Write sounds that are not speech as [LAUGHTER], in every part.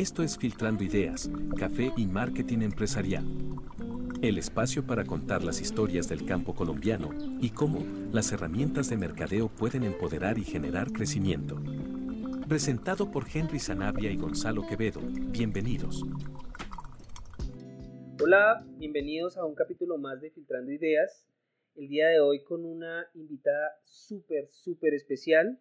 Esto es Filtrando Ideas, Café y Marketing Empresarial. El espacio para contar las historias del campo colombiano y cómo las herramientas de mercadeo pueden empoderar y generar crecimiento. Presentado por Henry Sanabria y Gonzalo Quevedo. Bienvenidos. Hola, bienvenidos a un capítulo más de Filtrando Ideas. El día de hoy con una invitada súper, súper especial,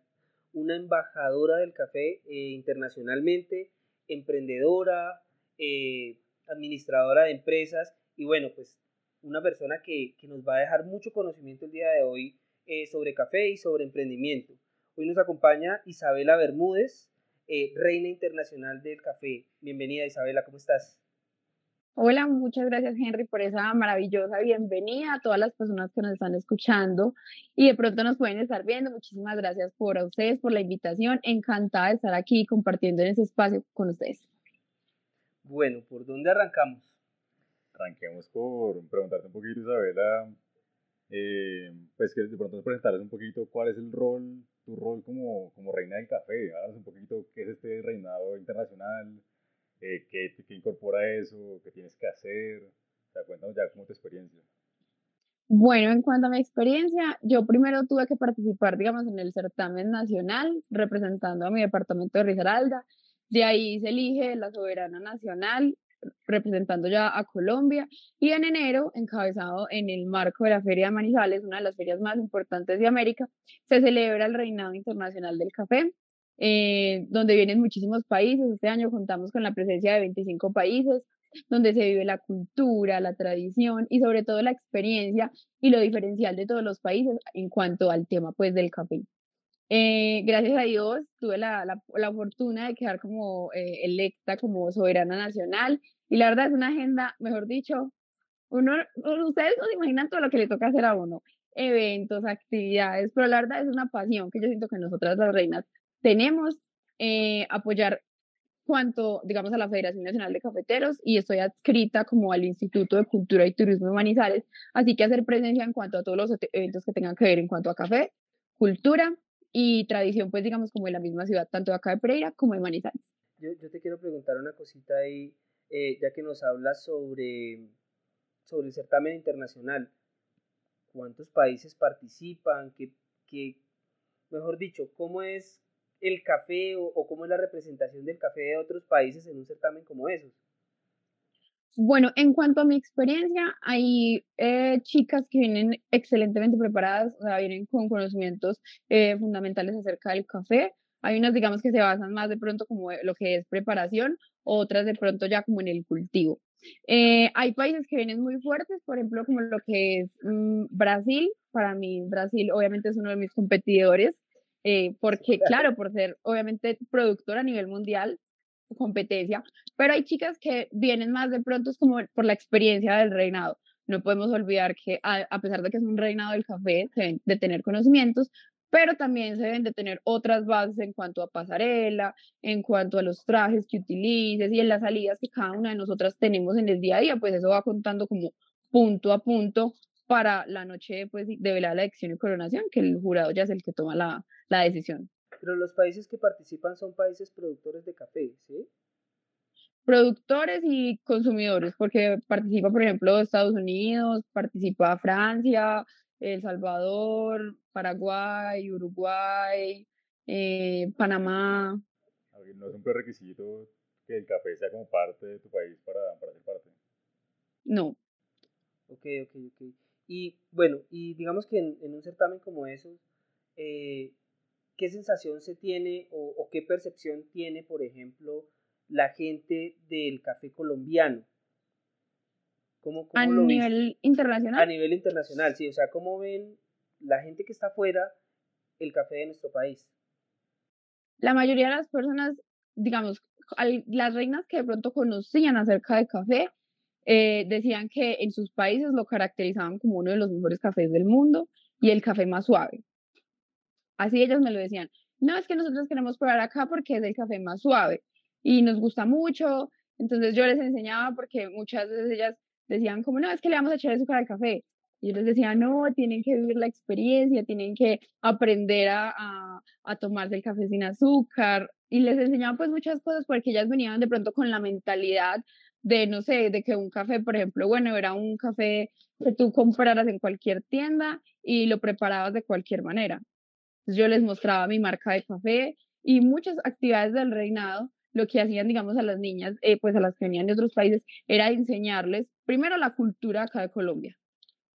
una embajadora del café eh, internacionalmente, emprendedora, eh, administradora de empresas y bueno, pues una persona que, nos va a dejar mucho conocimiento el día de hoy eh, sobre café y sobre emprendimiento. Hoy nos acompaña Isabela Bermúdez, reina internacional del café. Bienvenida Isabela, ¿cómo estás? Hola, muchas gracias Henry por esa maravillosa bienvenida a todas las personas que nos están escuchando y de pronto nos pueden estar viendo. Muchísimas gracias por a ustedes, por la invitación. Encantada de estar aquí compartiendo en ese espacio con ustedes. Bueno, ¿por dónde arrancamos? Arranquemos por preguntarte un poquito, Isabela, eh, pues que de pronto nos presentaras un poquito cuál es el rol, tu rol como, como reina del café. Háblanos un poquito qué es este reinado internacional eh, ¿qué, incorpora eso? ¿Qué tienes que hacer? O sea, ya cómo tu experiencia. Bueno, en cuanto a mi experiencia, yo primero tuve que participar, digamos, en el certamen nacional, representando a mi departamento de Risaralda. De ahí se elige la soberana nacional, representando ya a Colombia. Y en enero, encabezado en el marco de la Feria de Manizales, una de las ferias más importantes de América, se celebra el Reinado Internacional del Café, eh, donde vienen muchísimos países. Este año contamos con la presencia de 25 países, donde se vive la cultura, la tradición y sobre todo la experiencia y lo diferencial de todos los países en cuanto al tema pues del café. Eh, gracias a Dios tuve la, la, fortuna de quedar como eh, electa como soberana nacional y la verdad es una agenda, mejor dicho, uno, ustedes no se imaginan todo lo que le toca hacer a uno, eventos, actividades, pero la verdad es una pasión que yo siento que nosotras las reinas tenemos eh, apoyar cuanto, digamos, a la Federación Nacional de Cafeteros y estoy adscrita como al Instituto de Cultura y Turismo de Manizales, así que hacer presencia en cuanto a todos los eventos que tengan que ver en cuanto a café, cultura y tradición, pues digamos, como en la misma ciudad, tanto de acá de Pereira como de Manizales. Yo, yo te quiero preguntar una cosita ahí, eh, ya que nos hablas sobre, sobre el certamen internacional. ¿Cuántos países participan? ¿Qué, qué, mejor dicho, cómo es el café o, cómo es la representación del café de otros países en un certamen como esos? Bueno, en cuanto a mi experiencia, hay eh, chicas que vienen excelentemente preparadas, o sea, vienen con conocimientos eh, fundamentales acerca del café. Hay unas, digamos, que se basan más de pronto como lo que es preparación, otras de pronto ya como en el cultivo. Eh, hay países que vienen muy fuertes, por ejemplo, como lo que es mm, Brasil. Para mí, Brasil obviamente es uno de mis competidores. Eh, porque claro, por ser obviamente productor a nivel mundial, competencia, pero hay chicas que vienen más de pronto es como por la experiencia del reinado. No podemos olvidar que a, pesar de que es un reinado del café, se deben de tener conocimientos, pero también se deben de tener otras bases en cuanto a pasarela, en cuanto a los trajes que utilices y en las salidas que cada una de nosotras tenemos en el día a día, pues eso va contando como punto a punto para la noche pues, de velada la elección y coronación, que el jurado ya es el que toma la, la decisión. Pero los países que participan son países productores de café, ¿sí? Productores y consumidores, porque participa, por ejemplo, Estados Unidos, participa Francia, El Salvador, Paraguay, Uruguay, eh, Panamá. ¿No es un prerequisito que el café sea como parte de tu país para, para ser parte? No. Ok, ok, ok. Y bueno, y digamos que en, en un certamen como esos, eh, ¿qué sensación se tiene o, qué percepción tiene, por ejemplo, la gente del café colombiano? ¿Cómo, a nivel internacional. A nivel internacional, sí. O sea, ¿cómo ven la gente que está afuera el café de nuestro país? La mayoría de las personas, digamos, las reinas que de pronto conocían acerca del café, eh, decían que en sus países lo caracterizaban como uno de los mejores cafés del mundo y el café más suave. Así ellos me lo decían. No, es que nosotros queremos probar acá porque es el café más suave y nos gusta mucho. Entonces yo les enseñaba porque muchas veces ellas decían como, no, es que le vamos a echar azúcar al café. Y yo les decía, no, tienen que vivir la experiencia, tienen que aprender a, a, a tomarse el café sin azúcar. Y les enseñaba pues muchas cosas porque ellas venían de pronto con la mentalidad de, no sé, de que un café, por ejemplo, bueno, era un café que tú compraras en cualquier tienda y lo preparabas de cualquier manera. Yo les mostraba mi marca de café y muchas actividades del reinado, lo que hacían, digamos, a las niñas, eh, pues a las que venían de otros países, era enseñarles primero la cultura acá de Colombia,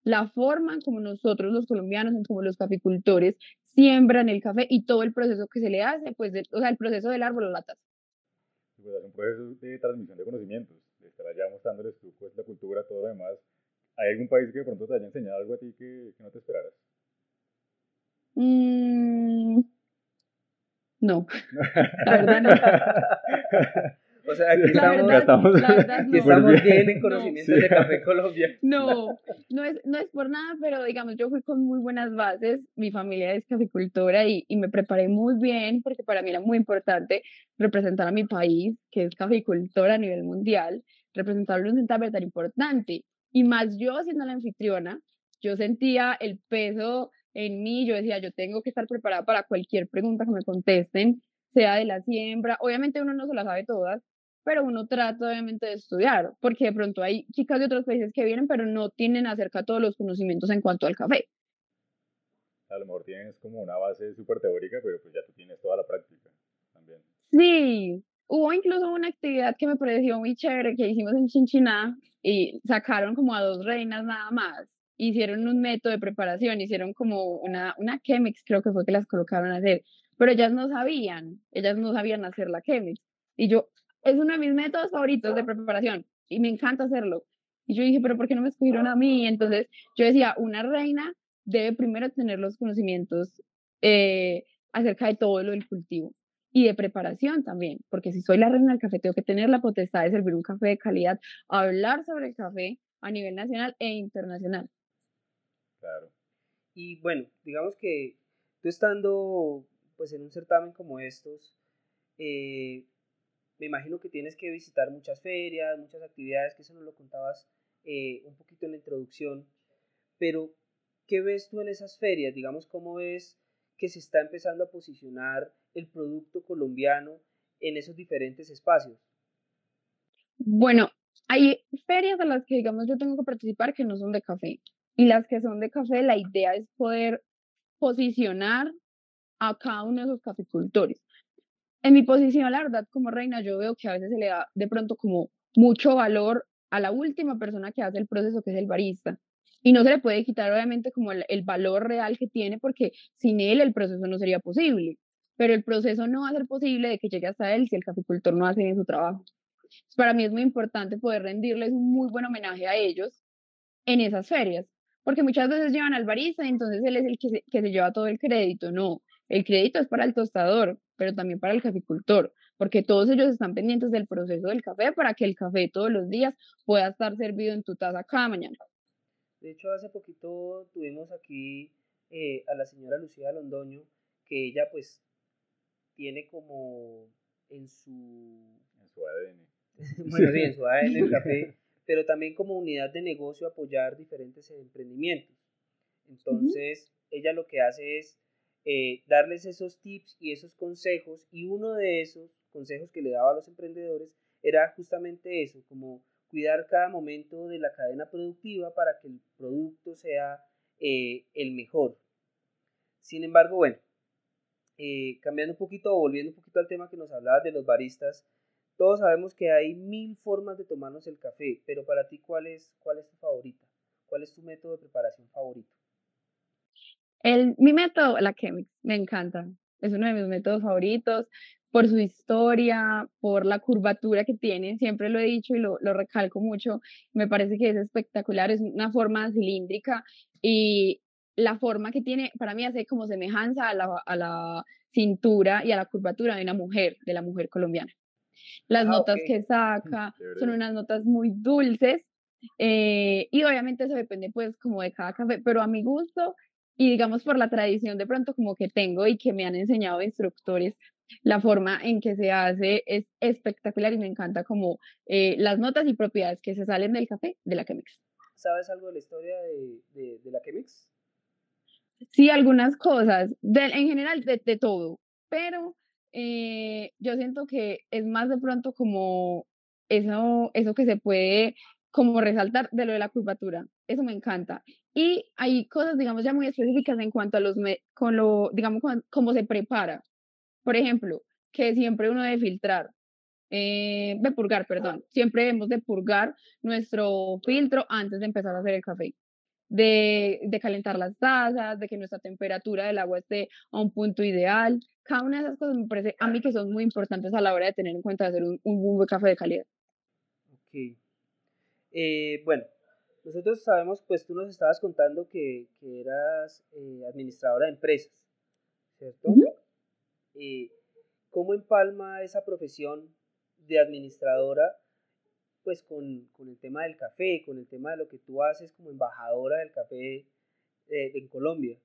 la forma como nosotros los colombianos, como los caficultores, siembran el café y todo el proceso que se le hace, pues, o sea, el proceso del árbol o la taza. Pues es un proceso de transmisión de conocimientos, de estar allá mostrándoles tu, pues, la cultura, todo lo demás. ¿Hay algún país que de pronto te haya enseñado algo a ti que, que no te esperaras? Mm, no, [LAUGHS] la verdad no. [LAUGHS] O sea, aquí La estamos, verdad, estamos- la verdad [LAUGHS] no. estamos bien en No. conocimientos de Café Colombia. No, no es, no es por nada, pero digamos, yo fui con muy buenas bases, mi familia es caficultora y, y me preparé muy bien porque para mí era muy importante representar a mi país, que es caficultora a nivel mundial, representarlo en un certamen tan importante. Y más yo siendo la anfitriona, yo sentía el peso en mí, yo decía, yo tengo que estar preparada para cualquier pregunta que me contesten, sea de la siembra, obviamente uno no se la sabe todas, pero uno trata obviamente de estudiar, porque de pronto hay chicas de otros países que vienen, pero no tienen acerca todos los conocimientos en cuanto al café. A lo mejor tienes como una base súper teórica, pero pues ya tú tienes toda la práctica también. Sí, hubo incluso una actividad que me pareció muy chévere que hicimos en Chinchiná y sacaron como a dos reinas nada más. Hicieron un método de preparación, hicieron como una, una Chemex, creo que fue que las colocaron a hacer, pero ellas no sabían, ellas no sabían hacer la Chemex. Y yo, es uno de mis métodos favoritos de preparación y me encanta hacerlo. Y yo dije, pero ¿por qué no me escogieron a mí? Entonces yo decía, una reina debe primero tener los conocimientos eh, acerca de todo lo del cultivo y de preparación también, porque si soy la reina del café, tengo que tener la potestad de servir un café de calidad, hablar sobre el café a nivel nacional e internacional. Claro. Y bueno, digamos que tú estando pues en un certamen como estos, eh, me imagino que tienes que visitar muchas ferias, muchas actividades, que eso nos lo contabas eh, un poquito en la introducción, pero ¿qué ves tú en esas ferias? Digamos, ¿cómo ves que se está empezando a posicionar el producto colombiano en esos diferentes espacios? Bueno, hay ferias a las que, digamos, yo tengo que participar que no son de café. Y las que son de café, la idea es poder posicionar a cada uno de esos caficultores. En mi posición, la verdad, como reina, yo veo que a veces se le da de pronto como mucho valor a la última persona que hace el proceso, que es el barista. Y no se le puede quitar, obviamente, como el, el valor real que tiene, porque sin él el proceso no sería posible. Pero el proceso no va a ser posible de que llegue hasta él si el caficultor no hace bien su trabajo. Para mí es muy importante poder rendirles un muy buen homenaje a ellos en esas ferias, porque muchas veces llevan al barista y entonces él es el que se, que se lleva todo el crédito. No, el crédito es para el tostador, pero también para el caficultor, porque todos ellos están pendientes del proceso del café para que el café todos los días pueda estar servido en tu taza cada mañana. De hecho, hace poquito tuvimos aquí eh, a la señora Lucía Londoño, que ella pues tiene como en su, En su ADN. [LAUGHS] bueno, sí, en su ADN el [LAUGHS] café, pero también como unidad de negocio apoyar diferentes emprendimientos. Entonces, ella lo que hace es eh, darles esos tips y esos consejos, y uno de esos consejos que le daba a los emprendedores era justamente eso, como cuidar cada momento de la cadena productiva para que el producto sea eh, el mejor. Sin embargo, bueno, eh, cambiando un poquito o volviendo un poquito al tema que nos hablabas de los baristas, todos sabemos que hay mil formas de tomarnos el café, pero para ti, ¿cuál es, cuál es tu favorita? ¿Cuál es tu método de preparación favorito? El, mi método, la Chemex, me encanta. Es uno de mis métodos favoritos por su historia, por la curvatura que tiene. Siempre lo he dicho y lo, lo recalco mucho. Me parece que es espectacular. Es una forma cilíndrica y la forma que tiene, para mí, hace como semejanza a la, a la cintura y a la curvatura de una mujer, de la mujer colombiana. Las Ah, notas ok. que saca son unas notas muy dulces eh, y obviamente eso depende pues como de cada café, pero a mi gusto y digamos por la tradición de pronto como que tengo y que me han enseñado instructores, la forma en que se hace es espectacular y me encanta como eh, las notas y propiedades que se salen del café de la Chemex. ¿Sabes algo de la historia de, de, la Chemex? Sí, algunas cosas, en general de, de todo, pero eh, yo siento que es más de pronto como eso, eso que se puede como resaltar de lo de la curvatura. Eso me encanta. Y hay cosas, digamos, ya muy específicas en cuanto a los, con lo, digamos, cómo se prepara. Por ejemplo, que siempre uno debe filtrar, eh, de purgar, perdón. Siempre debemos de purgar nuestro filtro antes de empezar a hacer el café. De, de, calentar las tazas, de que nuestra temperatura del agua esté a un punto ideal. Cada una de esas cosas me parece a mí que son muy importantes a la hora de tener en cuenta de hacer un, un buen café de calidad. Ok. Eh, bueno, nosotros sabemos, pues tú nos estabas contando que, que eras eh, administradora de empresas, ¿cierto? Eh, ¿Cómo empalma esa profesión de administradora pues con, con, el tema del café, con el tema de lo que tú haces como embajadora del café en Colombia?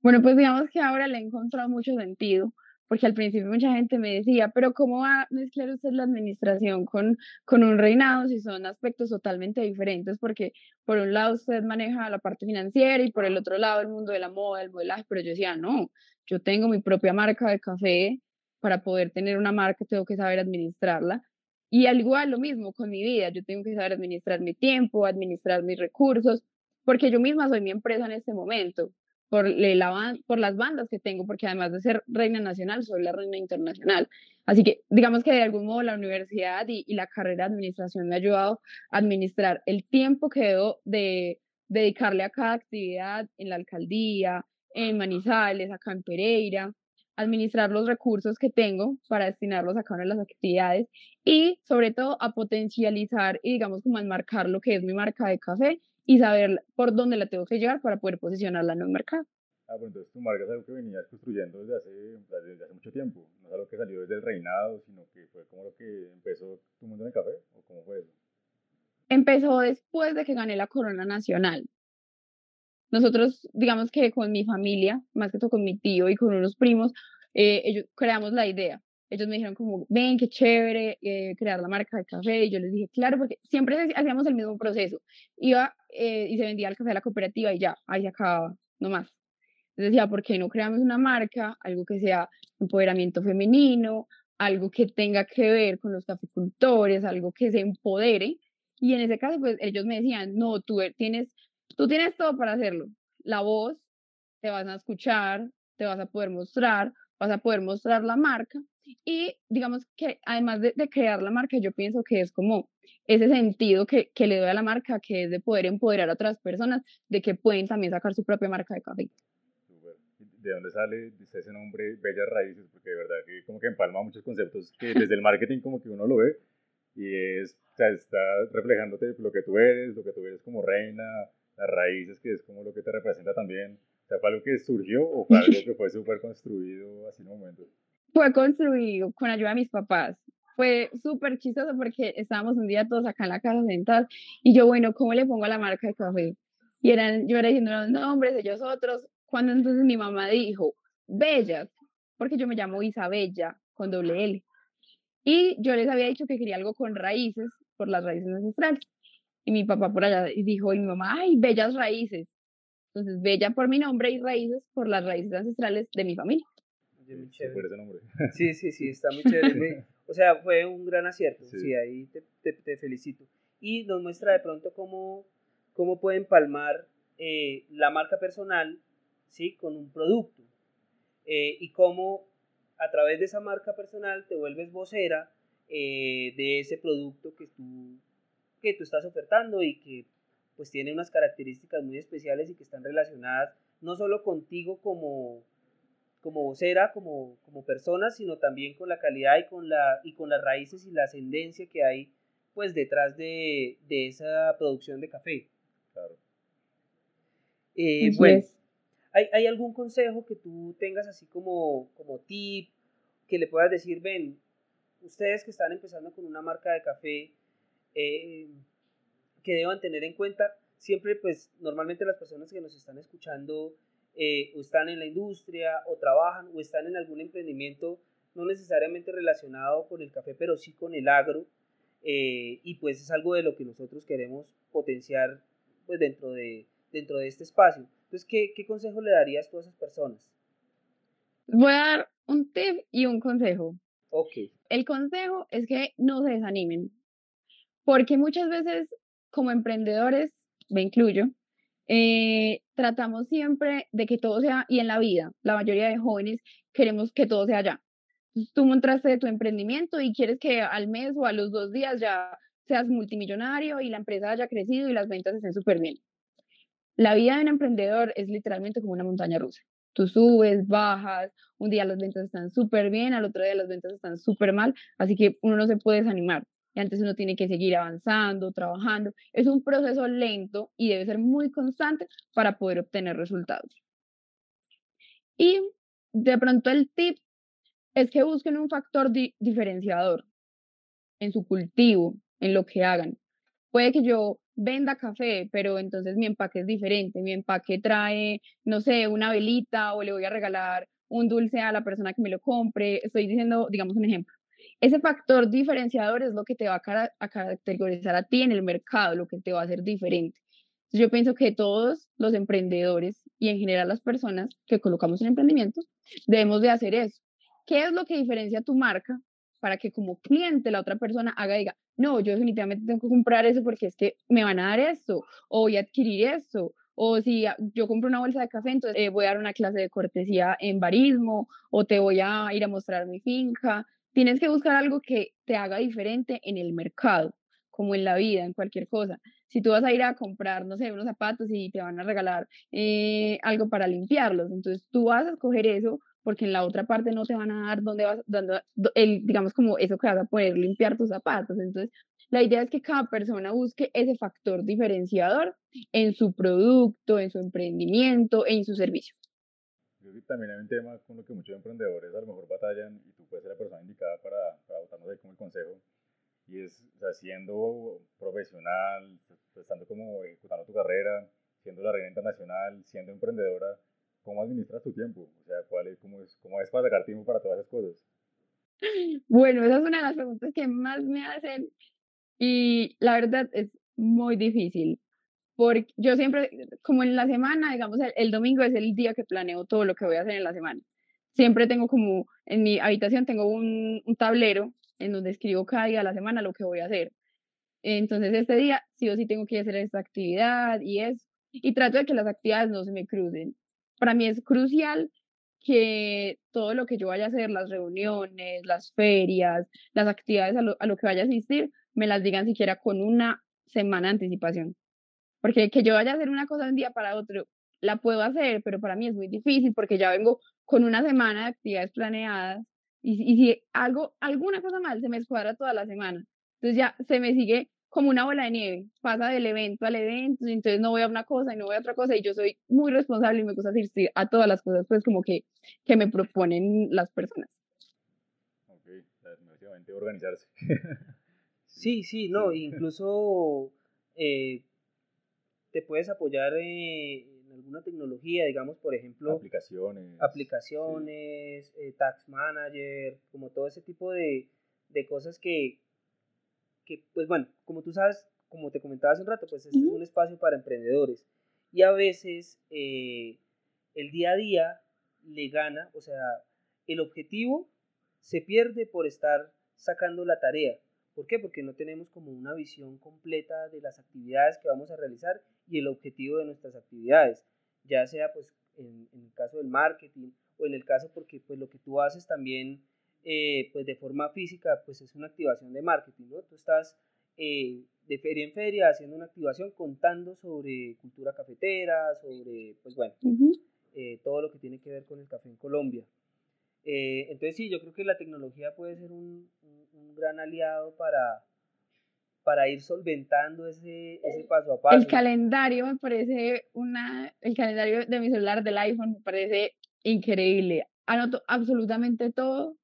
Bueno, pues digamos que ahora le he encontrado mucho sentido, porque al principio mucha gente me decía, pero ¿cómo va a mezclar usted la administración con, con un reinado si son aspectos totalmente diferentes? Porque por un lado usted maneja la parte financiera y por el otro lado el mundo de la moda, el modelaje, pero yo decía, no, yo tengo mi propia marca de café, para poder tener una marca tengo que saber administrarla. Y al igual lo mismo con mi vida, yo tengo que saber administrar mi tiempo, administrar mis recursos, porque yo misma soy mi empresa en este momento por, la, por las bandas que tengo, porque además de ser reina nacional, soy la reina internacional. Así que digamos que de algún modo la universidad y, la carrera de administración me ha ayudado a administrar el tiempo que debo de dedicarle a cada actividad en la alcaldía, en Manizales, acá en Pereira, administrar los recursos que tengo para destinarlos a cada una de las actividades y sobre todo a potencializar y digamos como enmarcar lo que es mi marca de café y saber por dónde la tengo que llegar para poder posicionarla en el mercado. Ah, bueno, entonces tu marca es algo que venías construyendo desde hace, desde hace mucho tiempo. No es algo que salió desde el reinado, sino que fue como lo que empezó tu mundo en el café, ¿o cómo fue eso? Empezó después de que gané la corona nacional. Nosotros, digamos que con mi familia, más que todo con mi tío y con unos primos, eh, ellos creamos la idea ellos me dijeron como, ven, qué chévere eh, crear la marca de café. Y yo les dije, claro, porque siempre hacíamos el mismo proceso. Iba eh, y se vendía el café a la cooperativa y ya, ahí se acababa, no más. Entonces decía, ¿por qué no creamos una marca, algo que sea empoderamiento femenino, algo que tenga que ver con los caficultores, algo que se empodere? Y en ese caso, pues ellos me decían, no, tú e, tienes, tú tienes todo para hacerlo. La voz, te vas a escuchar, te vas a poder mostrar, vas a poder mostrar la marca y digamos que además de, crear la marca, yo pienso que es como ese sentido que, que, le doy a la marca, que es de poder empoderar a otras personas, de que pueden también sacar su propia marca de café. ¿De dónde sale ese nombre Bellas Raíces? Porque de verdad que como que empalma muchos conceptos que [LAUGHS] desde el marketing como que uno lo ve y es, o sea, está reflejándote lo que tú eres, lo que tú eres como reina, las raíces que es como lo que te representa también. O sea, ¿fue algo que surgió o fue algo [LAUGHS] que fue súper construido así en un momento? Fue construido con ayuda de mis papás. Fue súper chistoso porque estábamos un día todos acá en la casa sentados y yo, bueno, ¿cómo le pongo la marca de café? Y eran, yo era diciendo los nombres, ellos otros, cuando entonces mi mamá dijo, Bellas, porque yo me llamo Isabella, con doble L. Y yo les había dicho que quería algo con raíces, por las raíces ancestrales. Y mi papá por allá dijo, y mi mamá, ay, bellas raíces. Entonces, bella por mi nombre y raíces por las raíces ancestrales de mi familia. [LAUGHS] Sí, sí, sí, está muy chévere. [LAUGHS] o sea, fue un gran acierto. Sí, ahí te, te, felicito. Y nos muestra de pronto cómo, cómo pueden palmar eh, la marca personal ¿sí? con un producto. Eh, y cómo a través de esa marca personal te vuelves vocera eh, de ese producto que tú, que tú estás ofertando y que pues tiene unas características muy especiales y que están relacionadas no solo contigo como, como vocera, como, como persona, sino también con la calidad y con, la, y con las raíces y la ascendencia que hay pues detrás de, de esa producción de café. Claro. Eh, bueno, ¿hay, ¿hay, algún consejo que tú tengas así como, como tip, que le puedas decir, ven, ustedes que están empezando con una marca de café, eh, que deban tener en cuenta, siempre pues normalmente las personas que nos están escuchando eh, o están en la industria o trabajan o están en algún emprendimiento no necesariamente relacionado con el café, pero sí con el agro. eh, y pues es algo de lo que nosotros queremos potenciar pues dentro de, dentro de este espacio. Entonces, ¿qué, ¿qué consejo le darías tú a esas personas? Voy a dar un tip y un consejo. Ok. El consejo es que no se desanimen, porque muchas veces como emprendedores, me incluyo, eh, tratamos siempre de que todo sea, y en la vida, la mayoría de jóvenes queremos que todo sea ya. Tú montaste tu emprendimiento y quieres que al mes o a los dos días ya seas multimillonario y la empresa haya crecido y las ventas estén súper bien. La vida de un emprendedor es literalmente como una montaña rusa. Tú subes, bajas, un día las ventas están súper bien, al otro día las ventas están súper mal, así que uno no se puede desanimar y antes uno tiene que seguir avanzando, trabajando. Es un proceso lento y debe ser muy constante para poder obtener resultados. Y de pronto el tip es que busquen un factor diferenciador en su cultivo, en lo que hagan. Puede que yo venda café, pero entonces mi empaque es diferente. Mi empaque trae, no sé, una velita o le voy a regalar un dulce a la persona que me lo compre. Estoy diciendo, digamos, un ejemplo. Ese factor diferenciador es lo que te va a, caracterizar a ti en el mercado, lo que te va a hacer diferente. yo pienso que todos los emprendedores y en general las personas que colocamos en emprendimiento debemos de hacer eso. ¿Qué es lo que diferencia tu marca para que como cliente la otra persona haga y diga, no, yo definitivamente tengo que comprar eso porque es que me van a dar esto, o voy a adquirir esto, o si yo compro una bolsa de café, entonces eh, voy a dar una clase de cortesía en barismo, o te voy a ir a mostrar mi finca. Tienes que buscar algo que te haga diferente en el mercado, como en la vida, en cualquier cosa. Si tú vas a ir a comprar, no sé, unos zapatos y te van a regalar eh, algo para limpiarlos, entonces tú vas a escoger eso porque en la otra parte no te van a dar donde vas, dando el, digamos como eso que vas a poder limpiar tus zapatos. Entonces, la idea es que cada persona busque ese factor diferenciador en su producto, en su emprendimiento, en su servicio creo que también hay un tema con lo que muchos emprendedores a lo mejor batallan y tú puedes ser la persona indicada para, para votarnos ahí como el consejo. Y es, o sea, siendo profesional, estando como ejecutando tu carrera, siendo la reina internacional, siendo emprendedora, ¿cómo administras tu tiempo? O sea, ¿cuál es, cómo, es, ¿cómo es para sacar tiempo para todas esas cosas? Bueno, esa es una de las preguntas que más me hacen y la verdad es muy difícil porque yo siempre, como en la semana, digamos, el, domingo es el día que planeo todo lo que voy a hacer en la semana. Siempre tengo como, en mi habitación tengo un, tablero en donde escribo cada día de la semana lo que voy a hacer. Entonces, este día sí o sí tengo que hacer esta actividad y es, y trato de que las actividades no se me crucen. Para mí es crucial que todo lo que yo vaya a hacer, las reuniones, las ferias, las actividades a lo, a lo que vaya a asistir, me las digan siquiera con una semana de anticipación. Porque que yo vaya a hacer una cosa de un día para otro, la puedo hacer, pero para mí es muy difícil porque ya vengo con una semana de actividades planeadas y, y si algo, alguna cosa mal, se me escuadra toda la semana. Entonces ya se me sigue como una bola de nieve, pasa del evento al evento, y entonces no voy a una cosa y no voy a otra cosa, y yo soy muy responsable y me gusta asistir a todas las cosas, pues como que, que me proponen las personas. Ok, definitivamente organizarse. [LAUGHS] sí, sí, no, incluso eh, te puedes apoyar en alguna tecnología, digamos, por ejemplo, aplicaciones, aplicaciones, eh, Tax Manager, como todo ese tipo de, de cosas que, que, pues bueno, como tú sabes, como te comentaba hace un rato, pues este es un espacio para emprendedores. Y a veces eh, el día a día le gana, o sea, el objetivo se pierde por estar sacando la tarea. ¿Por qué? Porque no tenemos como una visión completa de las actividades que vamos a realizar y el objetivo de nuestras actividades, ya sea pues en, el caso del marketing o en el caso porque pues lo que tú haces también eh, pues de forma física pues es una activación de marketing, ¿no? Tú estás eh, de feria en feria haciendo una activación contando sobre cultura cafetera, sobre pues bueno, eh, todo lo que tiene que ver con el café en Colombia. entonces sí, yo creo que la tecnología puede ser un gran aliado para, para ir solventando ese, ese paso a paso. El calendario me parece una, el calendario de mi celular del iPhone me parece increíble. Anoto absolutamente todo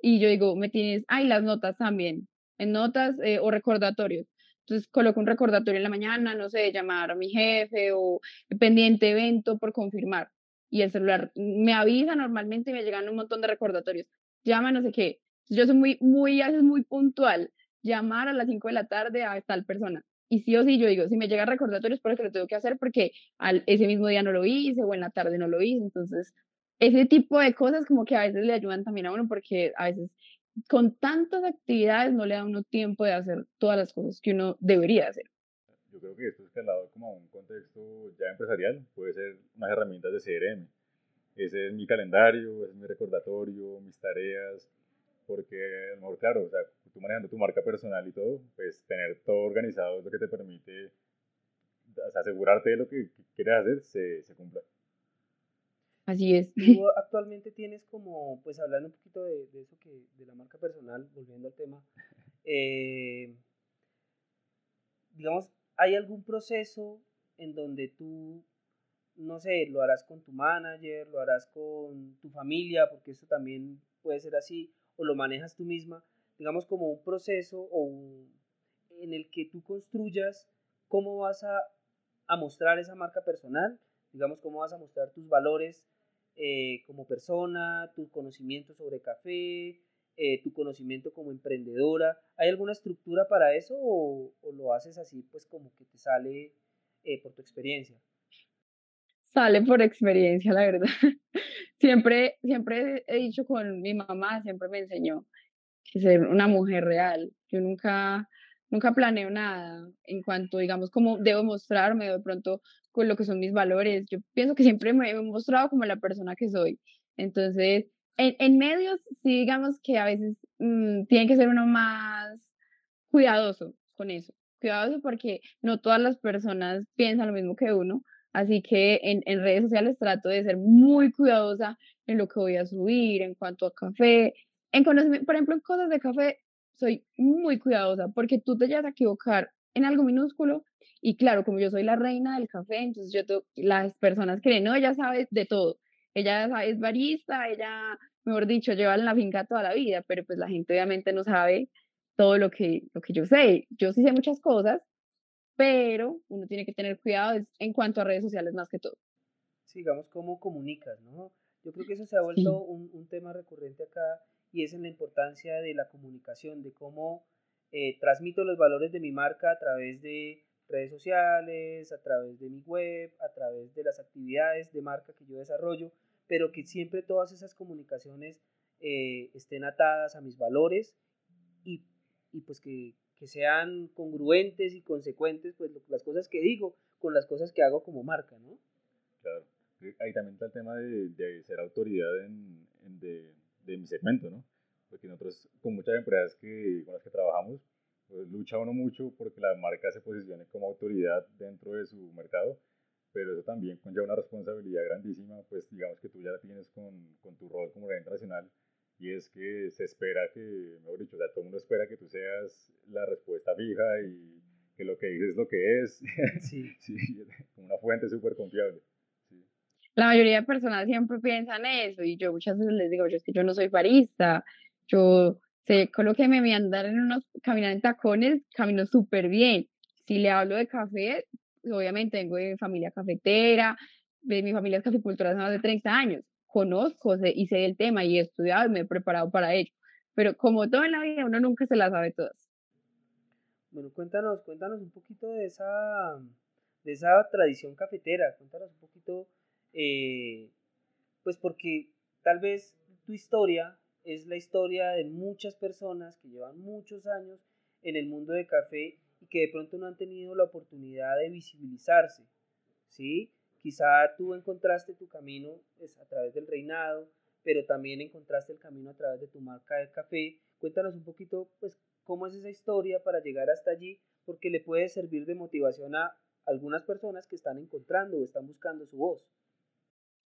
y yo digo, me tienes, ay, las notas también, en notas eh, o recordatorios. Entonces coloco un recordatorio en la mañana, no sé, llamar a mi jefe o pendiente evento por confirmar. Y el celular me avisa normalmente y me llegan un montón de recordatorios. Llama, no sé qué. Yo soy muy, muy, a veces muy puntual llamar a las 5 de la tarde a tal persona. Y sí o sí, yo digo, si me llega recordatorio es porque lo tengo que hacer porque al, ese mismo día no lo hice o en la tarde no lo hice. Entonces, ese tipo de cosas como que a veces le ayudan también a uno porque a veces con tantas actividades no le da uno tiempo de hacer todas las cosas que uno debería hacer. Yo creo que esto escalado como a un contexto ya empresarial puede ser unas herramientas de CRM. Ese es mi calendario, ese es mi recordatorio, mis tareas, porque a lo mejor, claro, o sea, tú manejando tu marca personal y todo, pues tener todo organizado es lo que te permite asegurarte de lo que quieres hacer se, se cumpla. Así es. Tú actualmente tienes como, pues hablando un poquito de, de eso que, de la marca personal, volviendo al tema, eh, digamos, ¿hay algún proceso en donde tú, no sé, lo harás con tu manager, lo harás con tu familia, porque eso también puede ser así, o lo manejas tú misma, digamos como un proceso o en el que tú construyas cómo vas a, a, mostrar esa marca personal, digamos cómo vas a mostrar tus valores eh, como persona, tu conocimiento sobre café, eh, tu conocimiento como emprendedora. ¿Hay alguna estructura para eso o, lo haces así pues como que te sale eh, por tu experiencia? Sale por experiencia, la verdad. [LAUGHS] siempre, siempre he dicho con mi mamá, siempre me enseñó que ser una mujer real. Yo nunca, nunca planeo nada en cuanto, digamos, cómo debo mostrarme de pronto con lo que son mis valores. Yo pienso que siempre me he mostrado como la persona que soy. Entonces, en, en medios, sí, digamos que a veces mmm, tiene que ser uno más cuidadoso con eso. Cuidadoso porque no todas las personas piensan lo mismo que uno. Así que en, en redes sociales trato de ser muy cuidadosa en lo que voy a subir, en cuanto a café. En conocimiento, por ejemplo, en cosas de café, soy muy cuidadosa porque tú te llegas a equivocar en algo minúsculo y claro, como yo soy la reina del café, entonces yo tengo, las personas creen, no, ella sabe de todo, ella es barista, ella, mejor dicho, lleva en la finca toda la vida, pero pues la gente obviamente no sabe todo lo que, lo que yo sé. Yo sí sé muchas cosas, pero uno tiene que tener cuidado en cuanto a redes sociales más que todo. Sigamos cómo comunicas, ¿no? Yo creo que eso se ha vuelto sí. un, un, tema recurrente acá y es en la importancia de la comunicación, de cómo eh, transmito los valores de mi marca a través de redes sociales, a través de mi web, a través de las actividades de marca que yo desarrollo, pero que siempre todas esas comunicaciones eh, estén atadas a mis valores y, y pues que, que, sean congruentes y consecuentes pues las cosas que digo con las cosas que hago como marca, ¿no? Claro, ahí también está el tema de, de ser autoridad en, de, mi segmento, ¿no? Porque nosotros con muchas empresas que, con las que trabajamos, pues lucha uno mucho porque la marca se posicione como autoridad dentro de su mercado, pero eso también conlleva una responsabilidad grandísima, pues digamos que tú ya la tienes con, con tu rol como reina internacional y es que se espera que, mejor dicho, o sea, todo el mundo espera que tú seas la respuesta fija y que lo que dices es lo que es, [LAUGHS] sí. sí, [LAUGHS] una fuente súper confiable. La mayoría de personas siempre piensan eso y yo muchas veces les digo, yo es que yo no soy barista, yo sé con lo que me voy a andar en unos, caminar en tacones, camino súper bien. Si le hablo de café, obviamente vengo de familia cafetera, de mi familia es caficultora hace más de 30 años, conozco sé, y sé del tema y he estudiado y me he preparado para ello, pero como todo en la vida, uno nunca se la sabe todas. Bueno, cuéntanos, cuéntanos un poquito de esa, de esa tradición cafetera, cuéntanos un poquito, eh, pues porque tal vez tu historia es la historia de muchas personas que llevan muchos años en el mundo de café y que de pronto no han tenido la oportunidad de visibilizarse, ¿sí? Quizá tú encontraste tu camino pues, a través del reinado, pero también encontraste el camino a través de tu marca de café. Cuéntanos un poquito, pues, cómo es esa historia para llegar hasta allí, porque le puede servir de motivación a algunas personas que están encontrando o están buscando su voz.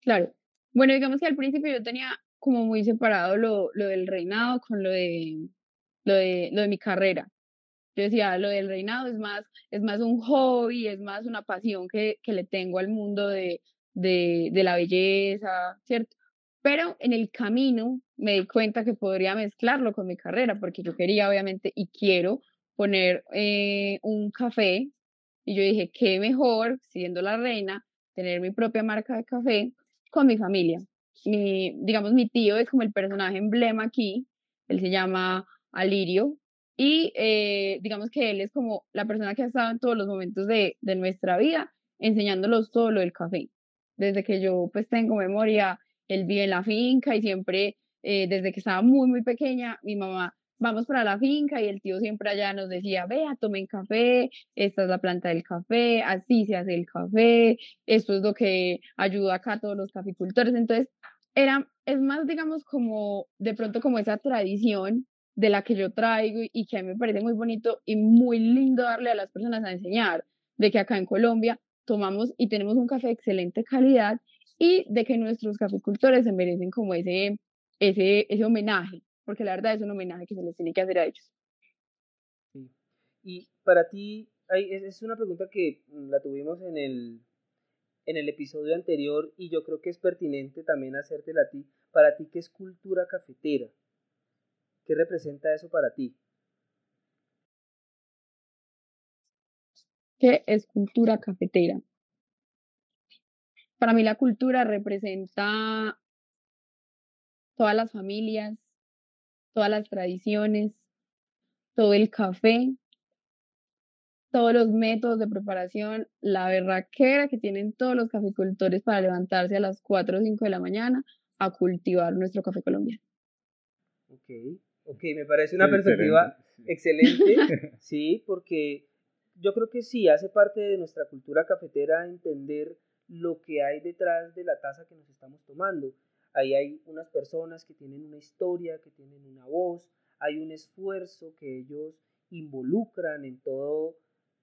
Claro. Bueno, digamos que al principio yo tenía como muy separado lo, lo del reinado con lo de, lo de, lo de mi carrera. Yo decía, lo del reinado es más, es más un hobby, es más una pasión que, que le tengo al mundo de, de, de la belleza, ¿cierto? Pero en el camino me di cuenta que podría mezclarlo con mi carrera, porque yo quería, obviamente, y quiero poner eh, un café. Y yo dije, qué mejor, siendo la reina, tener mi propia marca de café con mi familia. Mi, digamos, mi tío es como el personaje emblema aquí. Él se llama Alirio, y eh, digamos que él es como la persona que ha estado en todos los momentos de, de nuestra vida enseñándolos todo lo del café. Desde que yo pues tengo memoria, él vive en la finca y siempre, eh, desde que estaba muy, muy pequeña, mi mamá, vamos para la finca y el tío siempre allá nos decía, vea, tomen café, esta es la planta del café, así se hace el café, esto es lo que ayuda acá a todos los caficultores. Entonces, era, es más, digamos, como de pronto como esa tradición de la que yo traigo y que a mí me parece muy bonito y muy lindo darle a las personas a enseñar, de que acá en Colombia tomamos y tenemos un café de excelente calidad y de que nuestros caficultores se merecen como ese, ese, ese homenaje, porque la verdad es un homenaje que se les tiene que hacer a ellos. Sí. Y para ti, es una pregunta que mm, la tuvimos en el, en el episodio anterior y yo creo que es pertinente también hacértela a ti. Para ti, ¿qué es cultura cafetera? ¿Qué representa eso para ti? ¿Qué es cultura cafetera? Para mí la cultura representa todas las familias, todas las tradiciones, todo el café, todos los métodos de preparación, la berraquera que tienen todos los caficultores para levantarse a las 4 o 5 de la mañana a cultivar nuestro café colombiano. Ok, ok, me parece una perspectiva excelente, sí, porque yo creo que sí, hace parte de nuestra cultura cafetera entender lo que hay detrás de la taza que nos estamos tomando. Ahí hay unas personas que tienen una historia, que tienen una voz, hay un esfuerzo que ellos involucran en todo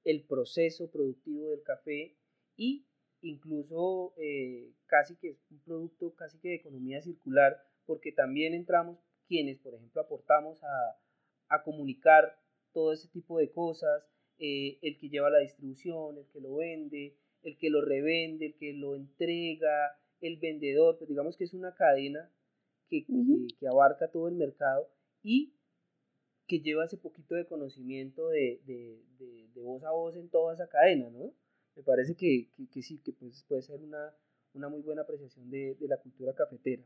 el proceso productivo del café y incluso eh, casi que es un producto casi que de economía circular porque también entramos quienes por ejemplo aportamos a, comunicar todo ese tipo de cosas eh, el que lleva la distribución el que lo vende el que lo revende el que lo entrega el vendedor pues digamos que es una cadena que, que abarca todo el mercado y que lleva ese poquito de conocimiento de, de, de, voz a voz en toda esa cadena, ¿no? Me parece que, que, sí, que pues puede ser una, una muy buena apreciación de, la cultura cafetera.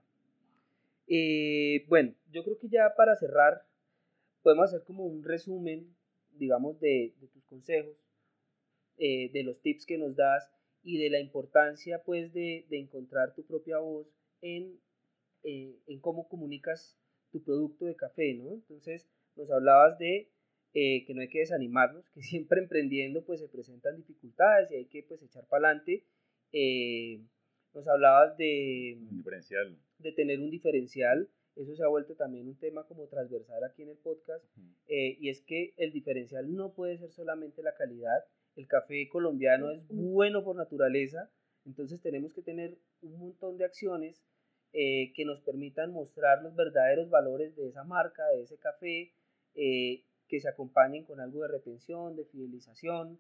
Eh, bueno, yo creo que ya para cerrar, podemos hacer como un resumen, digamos, de, tus consejos, eh, de los tips que nos das y de la importancia, pues, de, encontrar tu propia voz en, eh, en cómo comunicas tu producto de café, ¿no? Entonces, nos hablabas de eh, que no hay que desanimarnos, que [LAUGHS] siempre emprendiendo pues se presentan dificultades y hay que pues echar para adelante. Eh, nos hablabas de, diferencial. de tener un diferencial, eso se ha vuelto también un tema como transversal aquí en el podcast, y es que el diferencial no puede ser solamente la calidad, el café colombiano es bueno por naturaleza, entonces tenemos que tener un montón de acciones que nos permitan mostrar los verdaderos valores de esa marca, de ese café, eh, que se acompañen con algo de retención, de fidelización,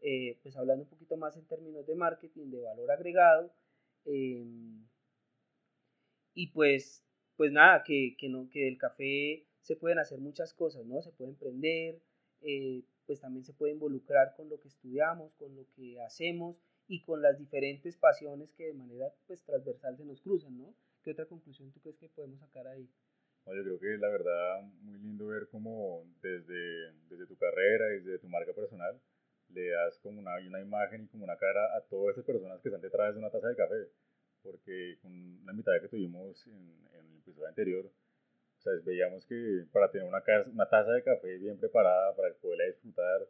eh, pues hablando un poquito más en términos de marketing, de valor agregado. Em, y pues, pues nada, que, que, no, que del café se pueden hacer muchas cosas, ¿no? Se puede emprender, eh, pues también se puede involucrar con lo que estudiamos, con lo que hacemos y con las diferentes pasiones que de manera pues transversal se nos cruzan, ¿no? ¿Qué otra conclusión tú crees que podemos sacar ahí? yo creo que la verdad, muy lindo ver cómo desde, desde tu carrera, desde tu marca personal, le das como una, una imagen y como una cara a todas esas personas que están detrás de una taza de café. Porque con la mitad que tuvimos en, el episodio anterior, sea, veíamos que para tener una, una taza de café bien preparada, para poderla disfrutar,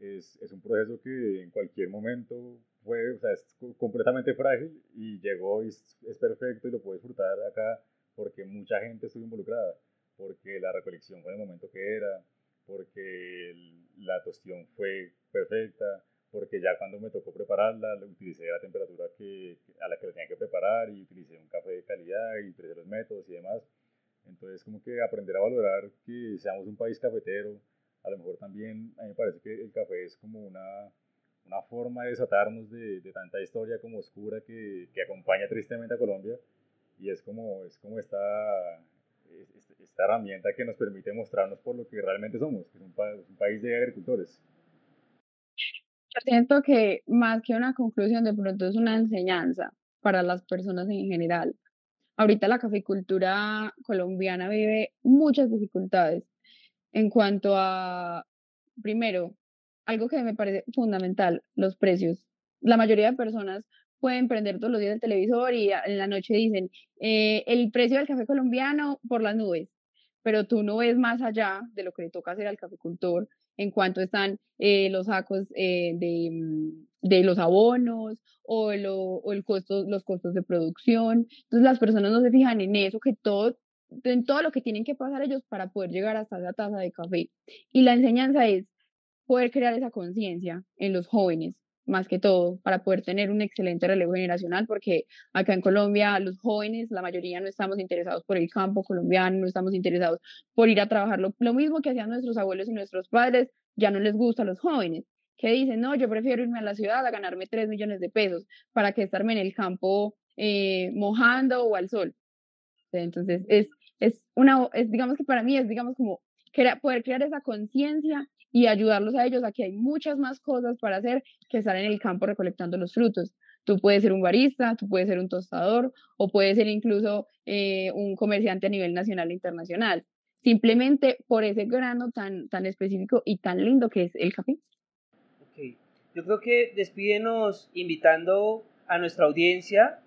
es, es, un proceso que en cualquier momento fue, o sea, es completamente frágil y llegó y es, es perfecto y lo puedes disfrutar acá porque mucha gente estuvo involucrada, porque la recolección fue en el momento que era, porque la tostión fue perfecta, porque ya cuando me tocó prepararla, utilicé la temperatura que, a la que la tenía que preparar y utilicé un café de calidad y utilicé los métodos y demás. Entonces, como que aprender a valorar que seamos un país cafetero, a lo mejor también a mí me parece que el café es como una, una forma de desatarnos de, de tanta historia como oscura que, que acompaña tristemente a Colombia y es como, es como esta, esta herramienta que nos permite mostrarnos por lo que realmente somos, que es un, un país de agricultores. Yo siento que más que una conclusión, de pronto es una enseñanza para las personas en general. Ahorita la caficultura colombiana vive muchas dificultades en cuanto a, primero, algo que me parece fundamental, los precios. La mayoría de personas pueden prender todos los días el televisor y en la noche dicen eh, el precio del café colombiano por las nubes, pero tú no ves más allá de lo que le toca hacer al caficultor en cuanto están eh, los sacos eh, de, mm, de, los abonos o, o el los costos de producción. Entonces las personas no se fijan en eso, que todo, en todo lo que tienen que pasar ellos para poder llegar hasta esa taza de café. Y la enseñanza es poder crear esa conciencia en los jóvenes más que todo, para poder tener un excelente relevo generacional, porque acá en Colombia los jóvenes, la mayoría no estamos interesados por el campo colombiano, no estamos interesados por ir a trabajar lo, mismo que hacían nuestros abuelos y nuestros padres, ya no les gusta a los jóvenes, que dicen, no, yo prefiero irme a la ciudad a ganarme 3 millones de pesos para que estarme en el campo eh, mojando o al sol. Entonces, es, es una, es, digamos que para mí es, digamos, como poder crear esa conciencia y ayudarlos a ellos a que hay muchas más cosas para hacer que estar en el campo recolectando los frutos. Tú puedes ser un barista, tú puedes ser un tostador o puedes ser incluso eh, un comerciante a nivel nacional e internacional, simplemente por ese grano tan, tan específico y tan lindo que es el café. Okay. Yo creo que despídenos invitando a nuestra audiencia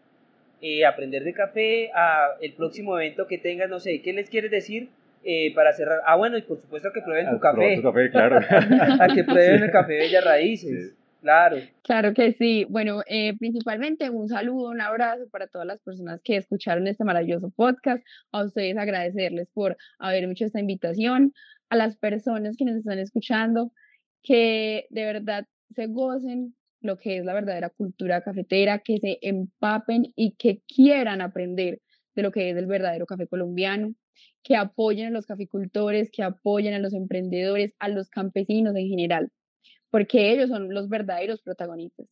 eh, a aprender de café, a el próximo evento que tengas, no sé, ¿qué les quieres decir eh, para cerrar. Ah, bueno, y por supuesto que prueben tu café. Tu café, claro. [LAUGHS] a que prueben el café Bellas Raíces. Claro. Claro que sí. Bueno, eh, principalmente un saludo, un abrazo para todas las personas que escucharon este maravilloso podcast. A ustedes agradecerles por haber hecho esta invitación. A las personas que nos están escuchando, que de verdad se gocen lo que es la verdadera cultura cafetera, que se empapen y que quieran aprender de lo que es el verdadero café colombiano, que apoyen a los caficultores, que apoyen a los emprendedores, a los campesinos en general, porque ellos son los verdaderos protagonistas.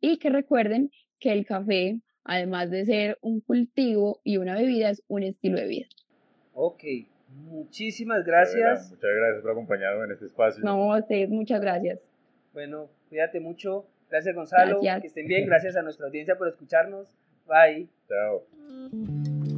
Y que recuerden que el café, además de ser un cultivo y una bebida, es un estilo de vida. Ok, muchísimas gracias. muchas gracias por acompañarme en este espacio. No, a ustedes, muchas gracias. Bueno, cuídate mucho. Gracias, Gonzalo. Que estén bien. Gracias a nuestra audiencia por escucharnos. Bye. Chao.